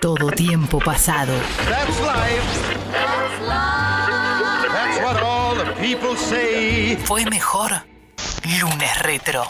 Todo tiempo pasado. That's life. That's what all the people say. Fue mejor lunes retro.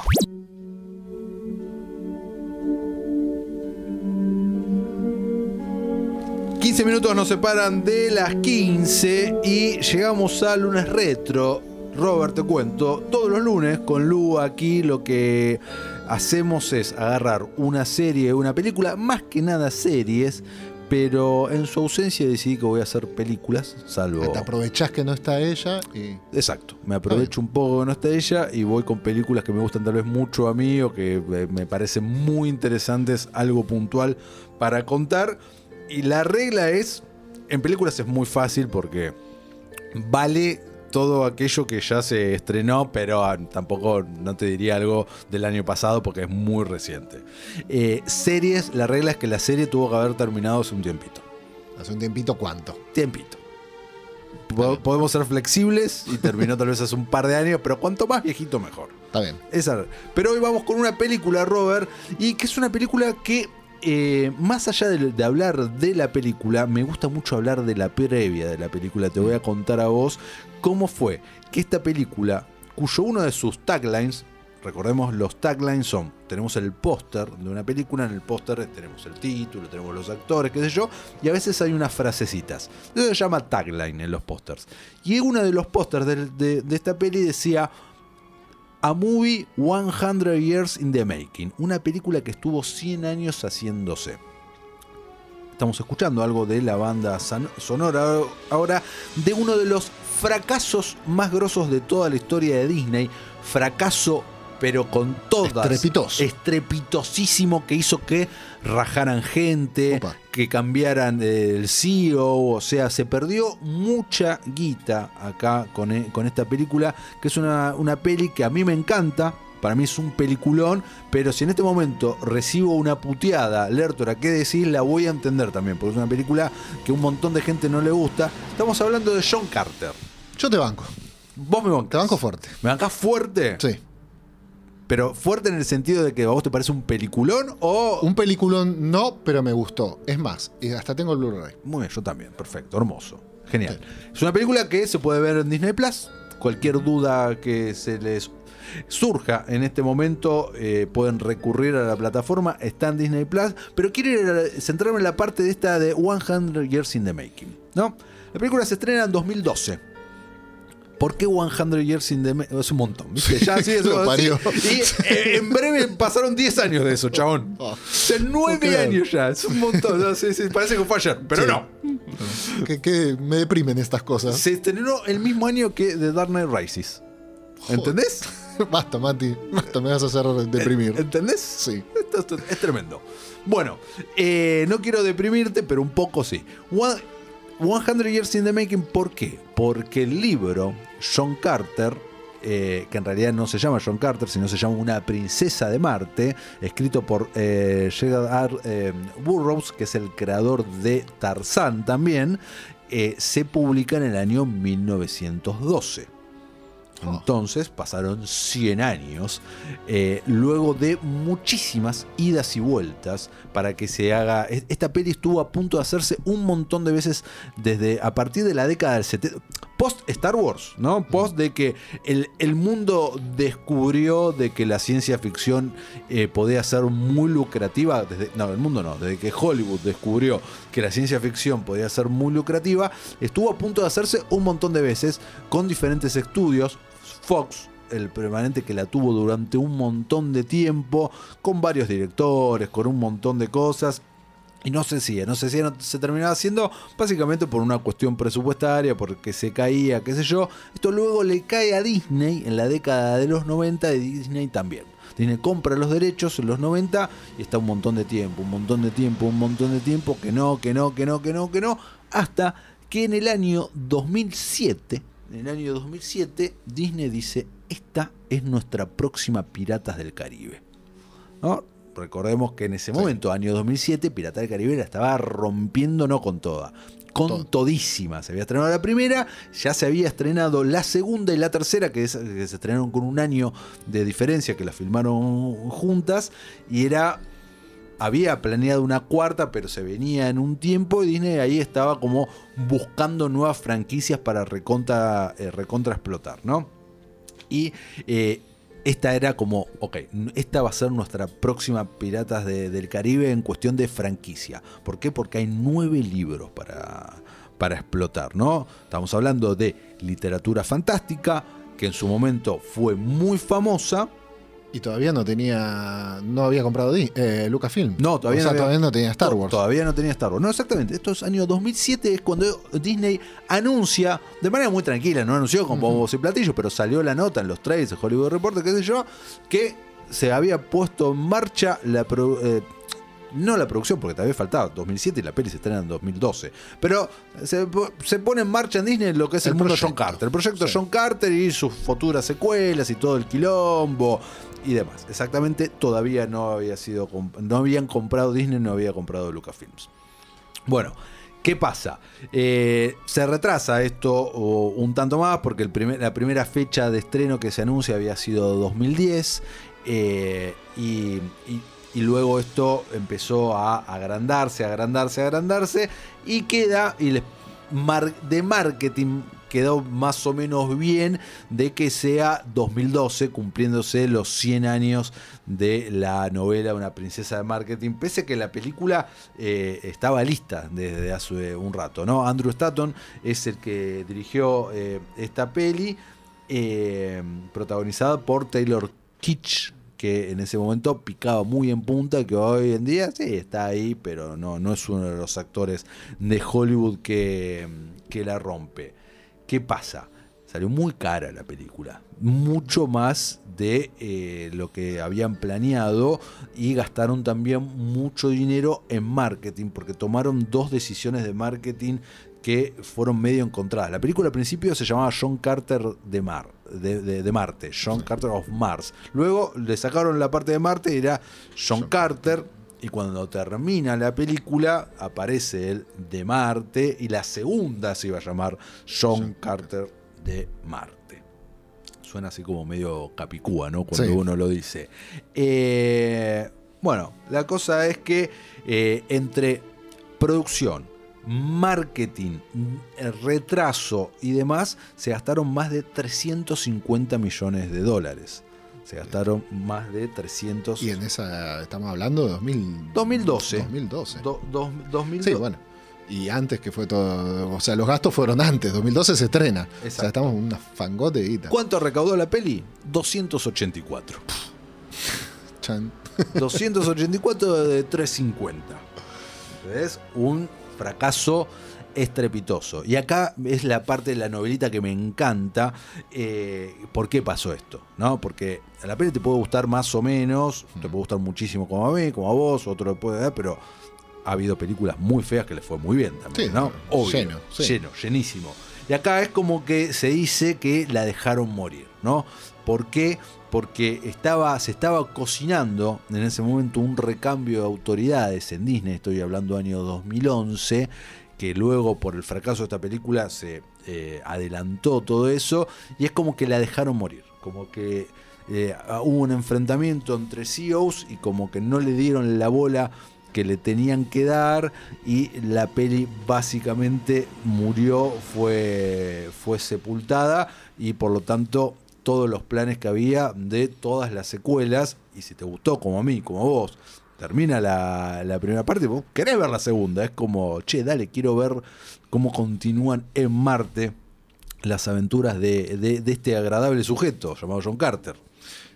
...15 minutos nos separan de las 15 y llegamos a lunes retro. Robert, te cuento, todos los lunes con Lu aquí lo que hacemos es agarrar una serie, una película, más que nada series, pero en su ausencia decidí que voy a hacer películas, salvo... Te aprovechás que no está ella y. Exacto, me aprovecho un poco que no está ella y voy con películas que me gustan tal vez mucho a mí o que eh, me parecen muy interesantes, algo puntual para contar. Y la regla es, en películas es muy fácil porque vale todo aquello que ya se estrenó, pero ah, tampoco no te diría algo del año pasado porque es muy reciente. Eh, series, la regla es que la serie tuvo que haber terminado hace un tiempito. Hace un tiempito, ¿cuánto? Tiempito. Po- Podemos ser flexibles y terminó tal vez hace un par de años, pero cuanto más viejito mejor. Está bien. Esa. Pero hoy vamos con una película, Robert, y que es una película que, eh, más allá de, hablar de la película, me gusta mucho hablar de la previa de la película. Te voy a contar a vos cómo fue que esta película, cuyo uno de sus taglines, recordemos los taglines son, tenemos el póster de una película, en el póster tenemos el título, tenemos los actores, qué sé yo, y a veces hay unas frasecitas. Eso se llama tagline en los pósters. Y uno de los pósters de esta peli decía... A Movie 100 Years in the Making, una película que estuvo 100 años haciéndose. Estamos escuchando algo de la banda sonora ahora de uno de los fracasos más grosos de toda la historia de Disney. Fracaso, pero con todas. Estrepitoso. Estrepitosísimo que hizo que rajaran gente, Opa. que cambiaran eh, el CEO. O sea, se perdió mucha guita acá con, e- con esta película, que es una, una peli que a mí me encanta. Para mí es un peliculón, pero si en este momento recibo una puteada, Lertora, ¿qué decís? La voy a entender también, porque es una película que un montón de gente no le gusta. Estamos hablando de John Carter. Yo te banco. Vos me bancás. Te banco fuerte. ¿Me bancás fuerte? Sí. Pero fuerte en el sentido de que a vos te parece un peliculón o... Un peliculón no, pero me gustó. Es más, y hasta tengo el Blu-ray. Muy bien, yo también. Perfecto, hermoso. Genial. Es una película que se puede ver en Disney Plus. Cualquier duda que se les surja en este momento, eh, pueden recurrir a la plataforma. Está en Disney Plus. Pero quiero centrarme en la parte de esta de 100 Years in the Making. ¿no? La película se estrena en 2012. ¿Por qué 100 Years in the Making? Es un montón. ¿viste? Ya, sí, es Lo un- parió. sí. Y eh, en breve pasaron 10 años de eso, chabón. Oh. O sea, 9 Claro. años ya. Es un montón. ¿no? Sí, sí, parece que fue ayer, pero no. Que, que me deprimen estas cosas. Se estrenó el mismo año que The Dark Knight Rises. ¿Entendés? Basta, Mati. Basta, me vas a hacer deprimir. ¿Entendés? Sí. Esto, esto es tremendo. Bueno, eh, no quiero deprimirte, pero un poco sí. One- 100 Years in the Making, ¿por qué? Porque el libro, John Carter, eh, que en realidad no se llama John Carter, sino se llama Una princesa de Marte, escrito por eh, Gerard eh, Burroughs, que es el creador de Tarzán también, eh, se publica en el año 1912. Entonces pasaron 100 años, eh, luego de muchísimas idas y vueltas para que se haga... Esta peli estuvo a punto de hacerse un montón de veces desde a partir de la década del 70... Post Star Wars, ¿no? Post de que el, el mundo descubrió de que la ciencia ficción eh, podía ser muy lucrativa. Desde, no, el mundo no, desde que Hollywood descubrió que la ciencia ficción podía ser muy lucrativa, estuvo a punto de hacerse un montón de veces con diferentes estudios. Fox, el permanente que la tuvo durante un montón de tiempo, con varios directores, con un montón de cosas. Y no se hacía, no se hacía, no se terminaba haciendo básicamente por una cuestión presupuestaria, porque se caía, qué sé yo. Esto luego le cae a Disney en la década de los 90 y Disney también. Disney compra los derechos en los 90 y está un montón de tiempo, un montón de tiempo, un montón de tiempo, que no, que no, que no, que no, que no, hasta que en el año 2007, en el año 2007, Disney dice, esta es nuestra próxima Piratas del Caribe. ¿No? Recordemos que en ese momento, año 2007, Pirata del Caribe la estaba rompiendo no con toda, con Todo. todísima. Se había estrenado la primera, ya se había estrenado la segunda y la tercera, que, es- que se estrenaron con un año de diferencia, que la filmaron juntas, y era había planeado una cuarta, pero se venía en un tiempo y Disney ahí estaba como buscando nuevas franquicias para recontra, eh, recontra explotar, ¿no? Y eh, esta era como, ok, esta va a ser nuestra próxima Piratas de- del Caribe en cuestión de franquicia. ¿Por qué? Porque hay nueve libros para, para explotar, ¿no? Estamos hablando de literatura fantástica, que en su momento fue muy famosa. Y todavía no tenía. No había comprado eh, Lucasfilm. No, todavía o sea, no había- todavía no tenía Star Wars. Todavía no tenía Star Wars. No, exactamente. Esto es año 2007, es cuando Disney anuncia, de manera muy tranquila, no anunció con bombos y platillos, pero salió la nota en los trailers de Hollywood Reporter, qué sé yo, que se había puesto en marcha la pro- eh, no la producción, porque todavía faltaba 2007 y la peli se estrena en 2012. Pero se, po- se pone en marcha en Disney lo que es el, El mundo mundo John. Carter. El proyecto Sí. John Carter y sus futuras secuelas y todo el quilombo y demás. Exactamente, todavía no había sido no habían comprado Disney, no había comprado Lucasfilms. Bueno, ¿qué pasa? Eh, se retrasa esto un tanto más porque el primer- la primera fecha de estreno que se anuncia había sido 2010 eh, y, y- y luego esto empezó a agrandarse, agrandarse, agrandarse y queda y de marketing quedó más o menos bien de que sea 2012 cumpliéndose los 100 años de la novela Una princesa de marketing, pese a que la película eh, estaba lista desde hace un rato, ¿no? Andrew Stanton es el que dirigió eh, esta peli, eh, protagonizada por Taylor Kitsch, que en ese momento picaba muy en punta, que hoy en día sí está ahí, pero no, no es uno de los actores de Hollywood que, que la rompe. ¿Qué pasa? Salió muy cara la película, mucho más de eh, lo que habían planeado y gastaron también mucho dinero en marketing porque tomaron dos decisiones de marketing que fueron medio encontradas. La película al principio se llamaba John Carter de Mar, de, de- de Marte, John Carter of Mars. Luego le sacaron la parte de Marte y era John Carter. Y cuando termina la película aparece el de Marte y la segunda se iba a llamar John Carter de Marte. Suena así como medio capicúa, ¿no? Cuando Sí. uno lo dice. Eh, bueno, la cosa es que eh, entre producción, marketing, eh, retraso y demás, se gastaron más de 350 millones de dólares. Se gastaron más de 300... Y en esa. Estamos hablando de 2000, 2012. 2012. Do- dos- 2012. Sí, bueno. Y antes que fue todo. O sea, los gastos fueron antes. 2012 se estrena. O Exacto. sea, estamos en una fangote. ¿Cuánto recaudó la peli? 284. Chan. 284 de 350. Es un fracaso estrepitoso. Y acá es la parte de la novelita que me encanta. eh, ¿Por qué pasó esto? ¿No? Porque a la peli te puede gustar más o menos, te puede gustar muchísimo como a mí, como a vos, otro le puede dar, pero ha habido películas muy feas que les fue muy bien también, Sí, ¿no? Obvio, lleno, sí. lleno, llenísimo. Y acá es como que se dice que la dejaron morir, ¿no? ¿Por qué? Porque estaba, se estaba cocinando en ese momento un recambio de autoridades en Disney, estoy hablando año 2011, que luego por el fracaso de esta película se eh, adelantó todo eso y es como que la dejaron morir, como que eh, hubo un enfrentamiento entre CEOs y como que no le dieron la bola que le tenían que dar y la peli básicamente murió, fue, fue sepultada y por lo tanto todos los planes que había de todas las secuelas y si te gustó como a mí, como vos, termina la, la primera parte, vos querés ver la segunda, es como, che, dale, quiero ver cómo continúan en Marte las aventuras de, de- de este agradable sujeto llamado John Carter.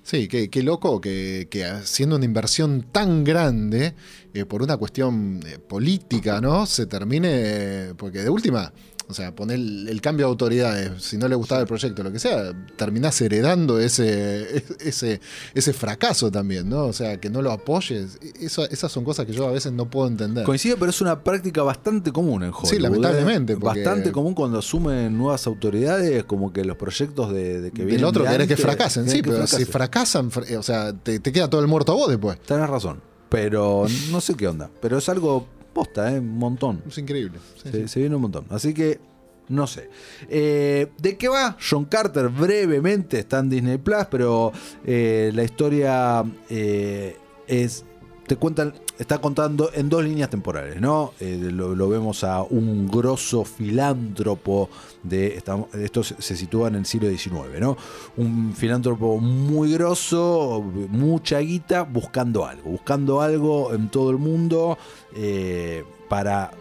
Sí, qué, qué loco que, que haciendo una inversión tan grande eh, por una cuestión eh, política, ¿no? Se termine. eh, porque de última, o sea, poner el, el cambio de autoridades, si no le gustaba el proyecto, lo que sea, terminás heredando ese, ese, ese fracaso también, ¿no? O sea, que no lo apoyes. Eso- esas son cosas que yo a veces no puedo entender. Coincide, pero es una práctica bastante común en Hollywood. Sí, lamentablemente, ¿eh? porque- Bastante común cuando asumen nuevas autoridades, como que los proyectos de, de que vienen. Del otro de querés que fracasen, sí, que pero si fracasan, fr- eh, o sea, te, te queda todo el muerto a vos después. Tenés razón. Pero no sé qué onda. Pero es algo posta, ¿eh? Un montón. Es increíble. Sí, Se, sí. se viene un montón. Así que, no sé. Eh, ¿De qué va? John Carter brevemente está en Disney Plus, pero eh, la historia eh, es te cuentan, está contando en dos líneas temporales, ¿no? Eh, lo, vemos a un grosso filántropo de, estamos- esto se se sitúa en el siglo XIX, ¿no? Un filántropo muy grosso, mucha guita, buscando algo, buscando algo en todo el mundo eh, para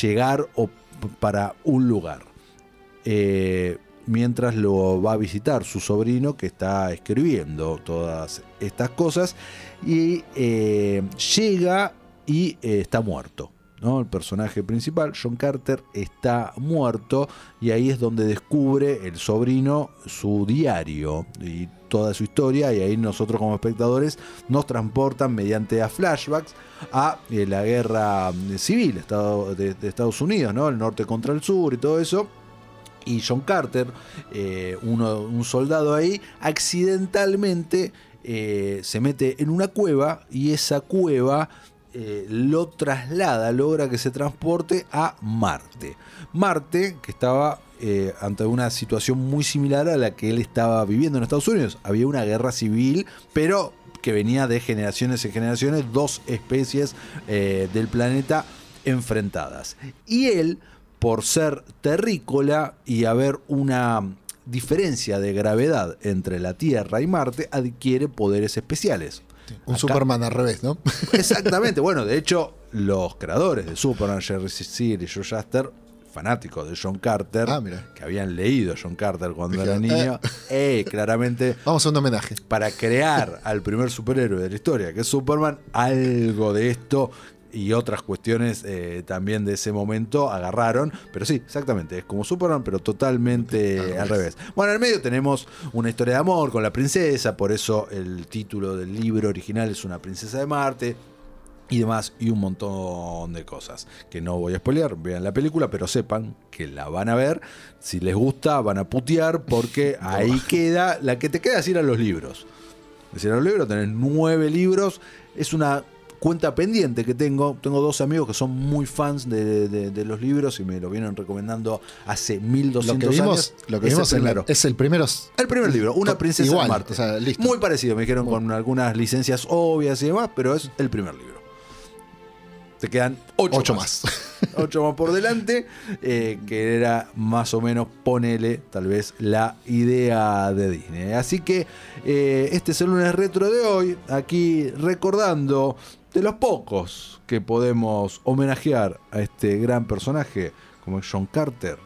llegar o para un lugar. Eh, mientras lo va a visitar su sobrino que está escribiendo todas estas cosas y eh, llega y eh, está muerto. ¿no? El personaje principal, John Carter, está muerto y ahí es donde descubre el sobrino su diario y toda su historia y ahí nosotros como espectadores nos transportan mediante a flashbacks a eh, la guerra eh, civil de Estados Unidos, ¿no? el norte contra el sur y todo eso y John Carter, eh, uno- un soldado ahí, accidentalmente eh, se mete en una cueva y esa cueva eh, lo traslada, logra que se transporte a Marte. Marte, que estaba ante una situación muy similar a la que él estaba viviendo en Estados Unidos. Había una guerra civil, pero que venía de generaciones en generaciones, dos especies del planeta enfrentadas. Y él, por ser terrícola y haber una diferencia de gravedad entre la Tierra y Marte, adquiere poderes especiales. Un Acá- Superman al revés, ¿no? Exactamente, bueno, de hecho, los creadores de Superman, Jerry Siegel y Joe Shuster, fanáticos de John Carter, Ah, que habían leído John Carter cuando era Dijeron, niño, eh, claramente Vamos a un homenaje. para crear al primer superhéroe de la historia, que es Superman, algo de esto y otras cuestiones eh, también de ese momento agarraron. Pero sí, exactamente, es como Superman, pero totalmente al revés. Bueno, en el medio tenemos una historia de amor con la princesa, por eso el título del libro original es Una princesa de Marte. Y demás, y un montón de cosas que no voy a spoilear. Vean la película, pero sepan que la van a ver. Si les gusta, van a putear, porque ahí queda. La que te queda es ir a los libros. Es decir, a los libros tenés nueve libros. Es una cuenta pendiente que tengo. Tengo dos amigos que son muy fans de, de- de los libros y me lo vienen recomendando hace 1200 Lo que vimos, años. lo que Es el vimos en la- primero. es el primero. El primer libro, Una princesa igual, de Marte. o sea, listo. Muy parecido, me dijeron con algunas licencias obvias y demás, pero es el primer libro. Te quedan ocho, Ocho más. más. Ocho más por delante, eh, que era más o menos, ponele, tal vez, la idea de Disney. Así que eh, este es el lunes retro de hoy, aquí recordando de los pocos que podemos homenajear a este gran personaje como es John Carter